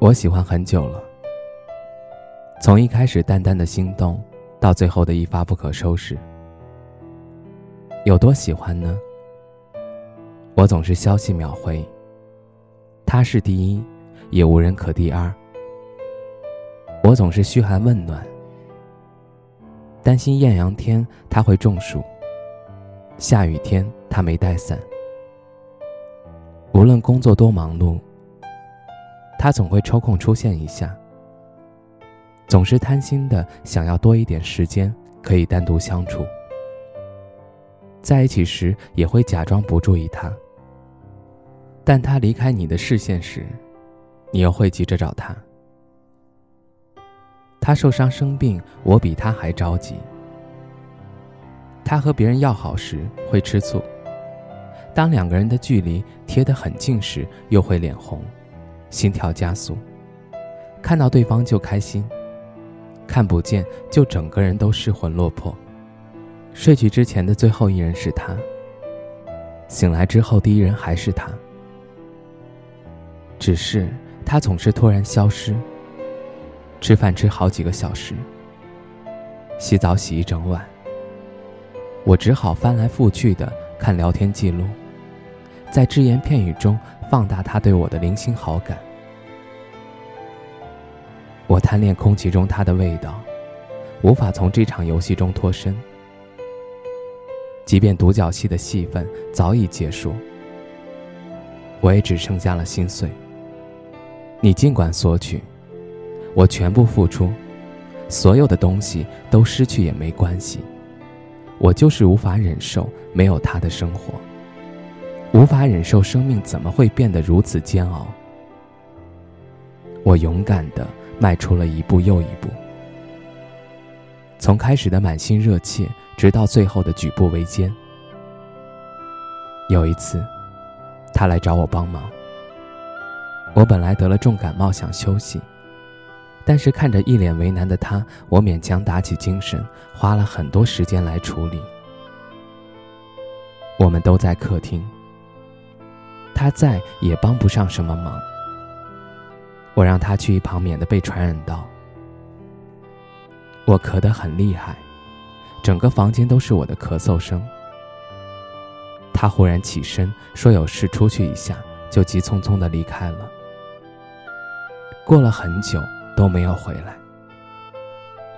我喜欢很久了，从一开始淡淡的心动，到最后的一发不可收拾。有多喜欢呢？我总是消息秒回。他是第一，也无人可第二。我总是嘘寒问暖，担心艳阳天他会中暑，下雨天他没带伞。无论工作多忙碌。他总会抽空出现一下，总是贪心的想要多一点时间可以单独相处，在一起时也会假装不注意他，但他离开你的视线时，你又会急着找他。他受伤生病，我比他还着急。他和别人要好时会吃醋，当两个人的距离贴得很近时，又会脸红。心跳加速，看到对方就开心，看不见就整个人都失魂落魄。睡去之前的最后一人是他，醒来之后第一人还是他。只是他总是突然消失。吃饭吃好几个小时，洗澡洗一整晚，我只好翻来覆去的看聊天记录，在只言片语中。放大他对我的零星好感，我贪恋空气中他的味道，无法从这场游戏中脱身。即便独角戏的戏份早已结束，我也只剩下了心碎。你尽管索取，我全部付出，所有的东西都失去也没关系，我就是无法忍受没有他的生活。无法忍受生命怎么会变得如此煎熬。我勇敢的迈出了一步又一步，从开始的满心热切，直到最后的举步维艰。有一次，他来找我帮忙。我本来得了重感冒，想休息，但是看着一脸为难的他，我勉强打起精神，花了很多时间来处理。我们都在客厅。他在也帮不上什么忙。我让他去一旁，免得被传染到。我咳得很厉害，整个房间都是我的咳嗽声。他忽然起身说有事出去一下，就急匆匆的离开了。过了很久都没有回来。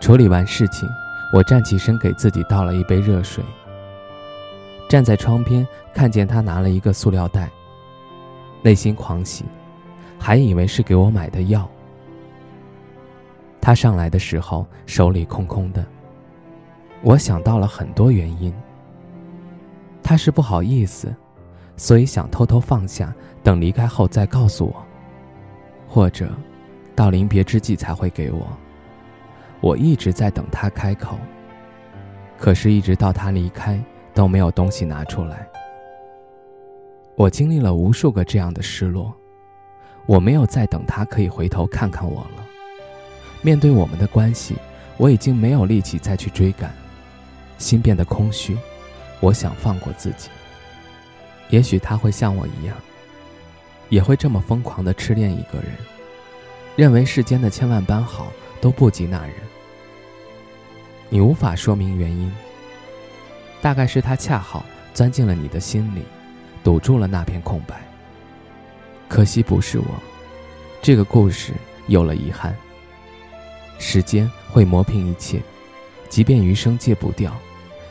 处理完事情，我站起身给自己倒了一杯热水。站在窗边，看见他拿了一个塑料袋。内心狂喜，还以为是给我买的药。他上来的时候手里空空的，我想到了很多原因。他是不好意思，所以想偷偷放下，等离开后再告诉我，或者到临别之际才会给我。我一直在等他开口，可是，一直到他离开都没有东西拿出来。我经历了无数个这样的失落，我没有再等他可以回头看看我了。面对我们的关系，我已经没有力气再去追赶，心变得空虚。我想放过自己。也许他会像我一样，也会这么疯狂的痴恋一个人，认为世间的千万般好都不及那人。你无法说明原因，大概是他恰好钻进了你的心里。堵住了那片空白。可惜不是我，这个故事有了遗憾。时间会磨平一切，即便余生戒不掉，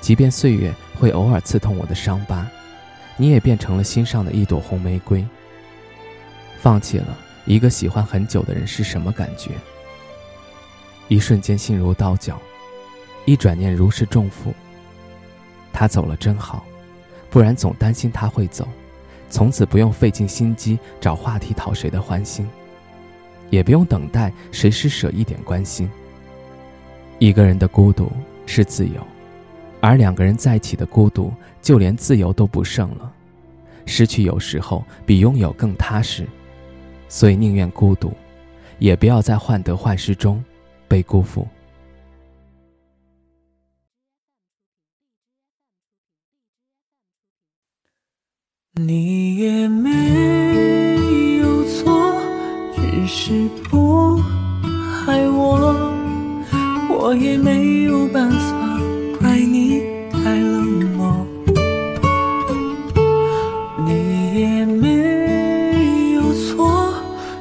即便岁月会偶尔刺痛我的伤疤，你也变成了心上的一朵红玫瑰。放弃了一个喜欢很久的人是什么感觉？一瞬间心如刀绞，一转念如释重负。他走了真好。不然总担心他会走，从此不用费尽心机找话题讨谁的欢心。也不用等待谁施舍一点关心。一个人的孤独是自由，而两个人在一起的孤独，就连自由都不剩了。失去有时候比拥有更踏实，所以宁愿孤独，也不要在患得患失中被辜负。你也没有错，只是不爱我，我也没有办法怪你太冷漠。你也没有错，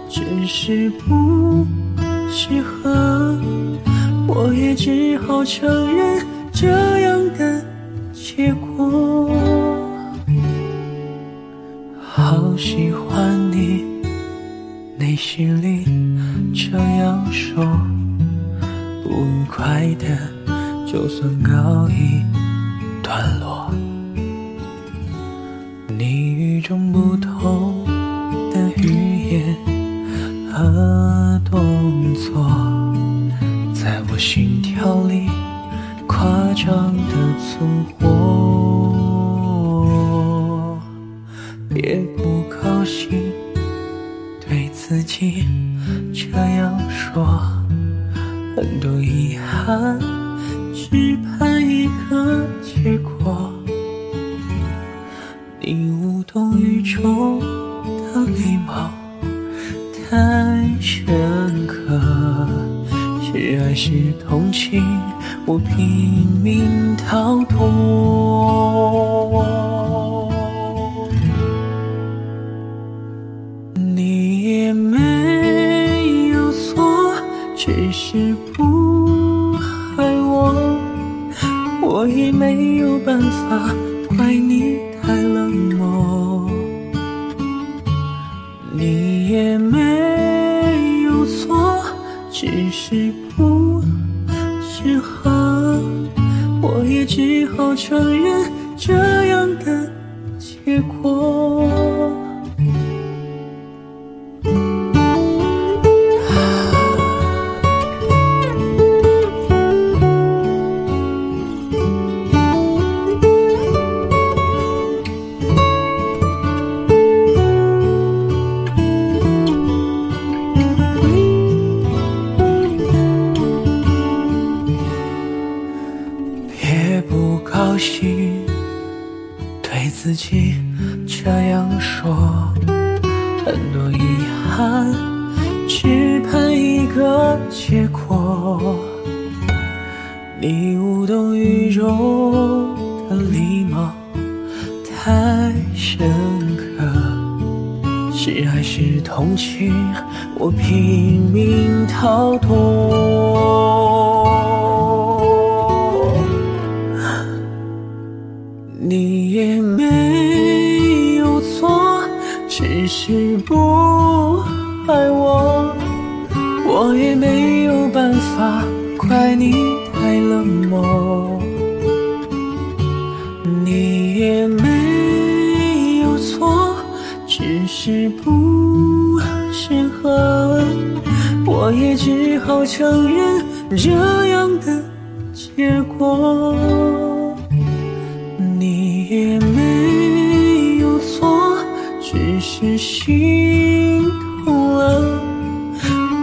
只是不适合，我也只好承认这样的结果。内心里这样说，不愉快的就算告一段落。你与众不同的语言和动作，在我心跳里夸张的存活。别不高兴，自己这样说，很多遗憾，只盼一个结果。你无动于衷的礼貌太深刻，是爱是同情，我拼命逃脱。只是不适合，我也只好承认这样的结果。自己这样说，很多遗憾，只盼一个结果。你无动于衷的礼貌太深刻，是爱是同情？我拼命逃脱。你也没，只是不爱我，我也没有办法怪你太冷漠。你也没有错，只是不适合，我也只好承认这样的结果。是心痛了，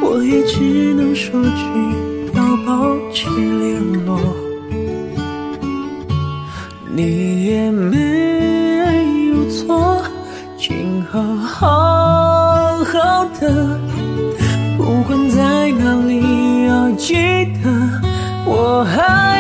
我也只能说句要保持联络。你也没有错，今后好好的，不管在哪里，要记得我还。